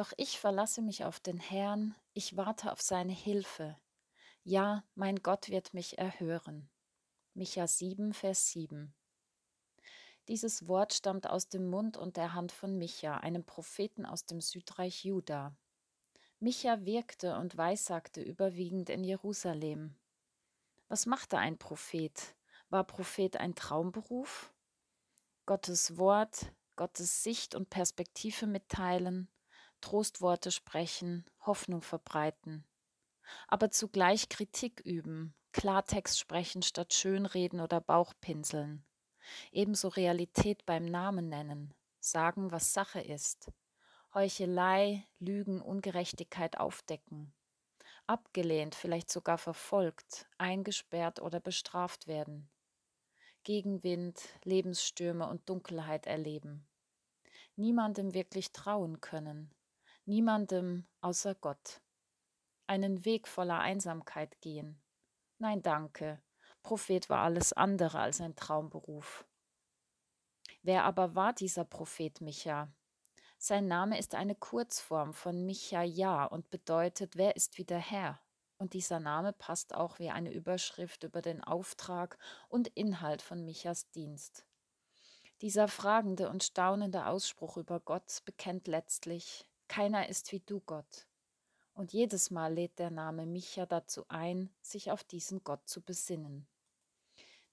Doch ich verlasse mich auf den Herrn, ich warte auf seine Hilfe. Ja, mein Gott wird mich erhören. Micha 7, Vers 7. Dieses Wort stammt aus dem Mund und der Hand von Micha, einem Propheten aus dem Südreich Juda. Micha wirkte und weissagte überwiegend in Jerusalem. Was machte ein Prophet? War Prophet ein Traumberuf? Gottes Wort, Gottes Sicht und Perspektive mitteilen, Trostworte sprechen, Hoffnung verbreiten. Aber zugleich Kritik üben, Klartext sprechen statt Schönreden oder Bauchpinseln. Ebenso Realität beim Namen nennen, sagen, was Sache ist. Heuchelei, Lügen, Ungerechtigkeit aufdecken. Abgelehnt, vielleicht sogar verfolgt, eingesperrt oder bestraft werden. Gegenwind, Lebensstürme und Dunkelheit erleben. Niemandem wirklich trauen können, niemandem außer Gott. Einen Weg voller Einsamkeit gehen. Nein, danke. Prophet war alles andere als ein Traumberuf. Wer aber war dieser Prophet Micha? Sein Name ist eine Kurzform von Micha-Ja und bedeutet, wer ist wie der Herr? Und dieser Name passt auch wie eine Überschrift über den Auftrag und Inhalt von Michas Dienst. Dieser fragende und staunende Ausspruch über Gott bekennt letztlich, keiner ist wie du, Gott. Und jedes Mal lädt der Name Micha dazu ein, sich auf diesen Gott zu besinnen.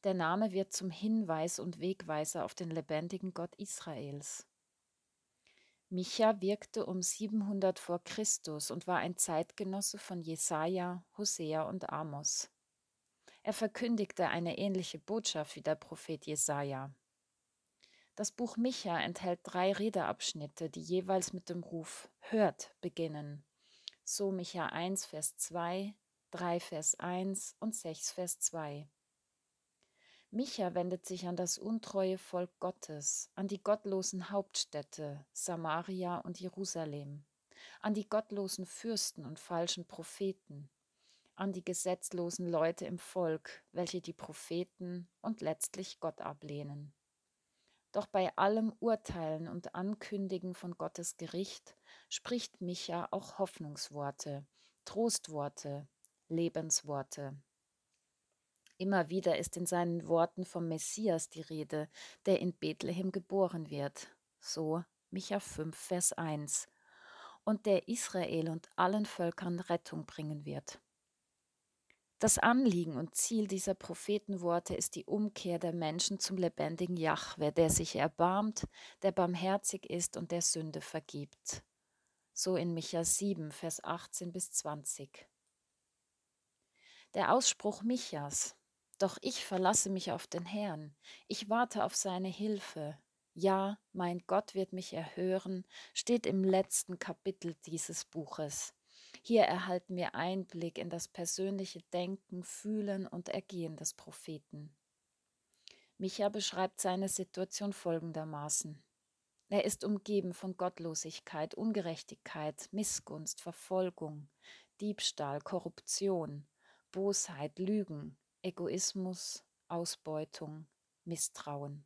Der Name wird zum Hinweis und Wegweiser auf den lebendigen Gott Israels. Micha wirkte um 700 vor Christus und war ein Zeitgenosse von Jesaja, Hosea und Amos. Er verkündigte eine ähnliche Botschaft wie der Prophet Jesaja. Das Buch Micha enthält drei Redeabschnitte, die jeweils mit dem Ruf Hört beginnen. So Micha 1, Vers 2, 3, Vers 1 und 6, Vers 2. Micha wendet sich an das untreue Volk Gottes, an die gottlosen Hauptstädte Samaria und Jerusalem, an die gottlosen Fürsten und falschen Propheten, an die gesetzlosen Leute im Volk, welche die Propheten und letztlich Gott ablehnen. Doch bei allem Urteilen und Ankündigen von Gottes Gericht spricht Micha auch Hoffnungsworte, Trostworte, Lebensworte. Immer wieder ist in seinen Worten vom Messias die Rede, der in Bethlehem geboren wird. So Micha 5, Vers 1. Und der Israel und allen Völkern Rettung bringen wird. Das Anliegen und Ziel dieser Prophetenworte ist die Umkehr der Menschen zum lebendigen Jahwe, der sich erbarmt, der barmherzig ist und der Sünde vergibt. So in Micha 7, Vers 18 bis 20. Der Ausspruch Michas, doch ich verlasse mich auf den Herrn, ich warte auf seine Hilfe. Ja, mein Gott wird mich erhören, steht im letzten Kapitel dieses Buches. Hier erhalten wir Einblick in das persönliche Denken, Fühlen und Ergehen des Propheten. Micha beschreibt seine Situation folgendermaßen. Er ist umgeben von Gottlosigkeit, Ungerechtigkeit, Missgunst, Verfolgung, Diebstahl, Korruption, Bosheit, Lügen, Egoismus, Ausbeutung, Misstrauen.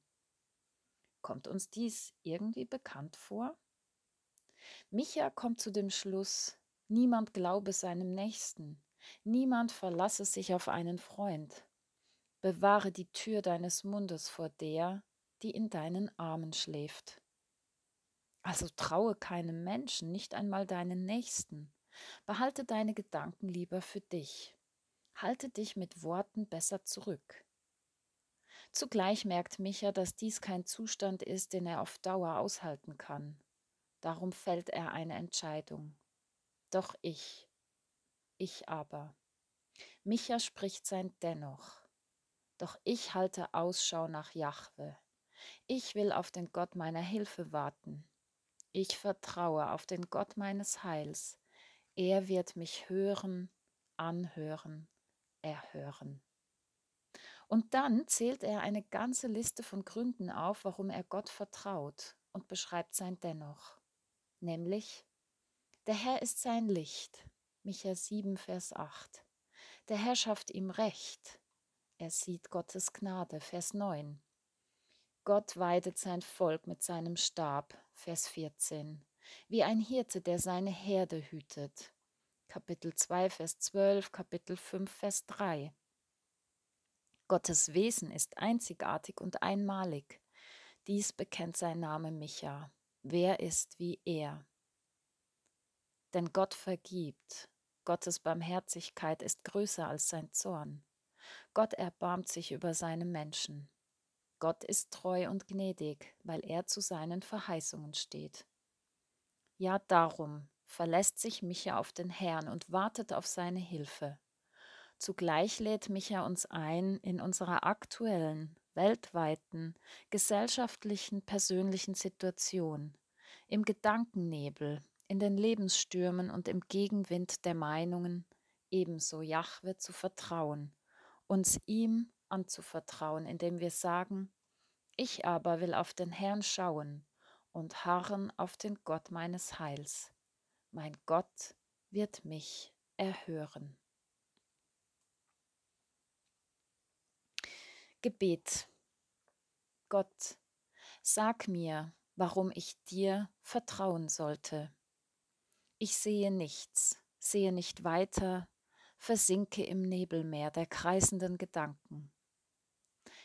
Kommt uns dies irgendwie bekannt vor? Micha kommt zu dem Schluss, niemand glaube seinem Nächsten, niemand verlasse sich auf einen Freund. Bewahre die Tür deines Mundes vor der, die in deinen Armen schläft. Also traue keinem Menschen, nicht einmal deinen Nächsten. Behalte deine Gedanken lieber für dich. Halte dich mit Worten besser zurück. Zugleich merkt Micha, dass dies kein Zustand ist, den er auf Dauer aushalten kann. Darum fällt er eine Entscheidung. Doch ich, ich aber. Micha spricht sein Dennoch. Doch ich halte Ausschau nach Jahwe. Ich will auf den Gott meiner Hilfe warten. Ich vertraue auf den Gott meines Heils. Er wird mich hören, anhören erhören. Und dann zählt er eine ganze Liste von Gründen auf, warum er Gott vertraut und beschreibt sein Dennoch. Nämlich, der Herr ist sein Licht, Micha 7, Vers 8. Der Herr schafft ihm Recht, er sieht Gottes Gnade, Vers 9. Gott weidet sein Volk mit seinem Stab, Vers 14. wie ein Hirte, der seine Herde hütet. Kapitel 2, Vers 12, Kapitel 5, Vers 3. Gottes Wesen ist einzigartig und einmalig. Dies bekennt sein Name Micha. Wer ist wie er? Denn Gott vergibt. Gottes Barmherzigkeit ist größer als sein Zorn. Gott erbarmt sich über seine Menschen. Gott ist treu und gnädig, weil er zu seinen Verheißungen steht. Ja, darum verlässt sich Micha auf den Herrn und wartet auf seine Hilfe. Zugleich lädt Micha uns ein, in unserer aktuellen, weltweiten, gesellschaftlichen, persönlichen Situation, im Gedankennebel, in den Lebensstürmen und im Gegenwind der Meinungen, ebenso Jahwe zu vertrauen, uns ihm anzuvertrauen, indem wir sagen, ich aber will auf den Herrn schauen und harren auf den Gott meines Heils. Mein Gott wird mich erhören. Gebet. Gott, sag mir, warum ich dir vertrauen sollte. Ich sehe nichts, sehe nicht weiter, versinke im Nebelmeer der kreisenden Gedanken.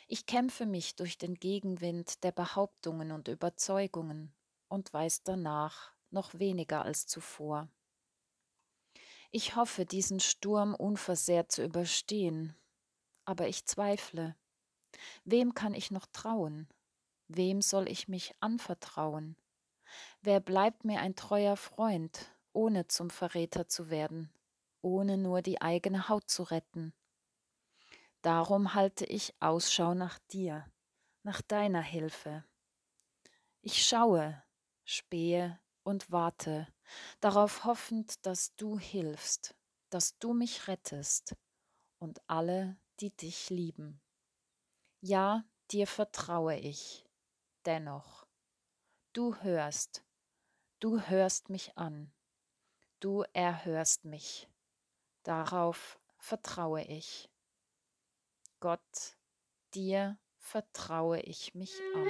Ich kämpfe mich durch den Gegenwind der Behauptungen und Überzeugungen und weiß danach noch weniger als zuvor. Ich hoffe, diesen Sturm unversehrt zu überstehen, aber ich zweifle. Wem kann ich noch trauen? Wem soll ich mich anvertrauen? Wer bleibt mir ein treuer Freund, ohne zum Verräter zu werden, ohne nur die eigene Haut zu retten? Darum halte ich Ausschau nach dir, nach deiner Hilfe. Ich schaue, spähe und warte, darauf hoffend, dass du hilfst, dass du mich rettest und alle, die dich lieben. Ja, dir vertraue ich. Dennoch, du hörst, du hörst mich an, du erhörst mich. Darauf vertraue ich. Gott, dir vertraue ich mich an.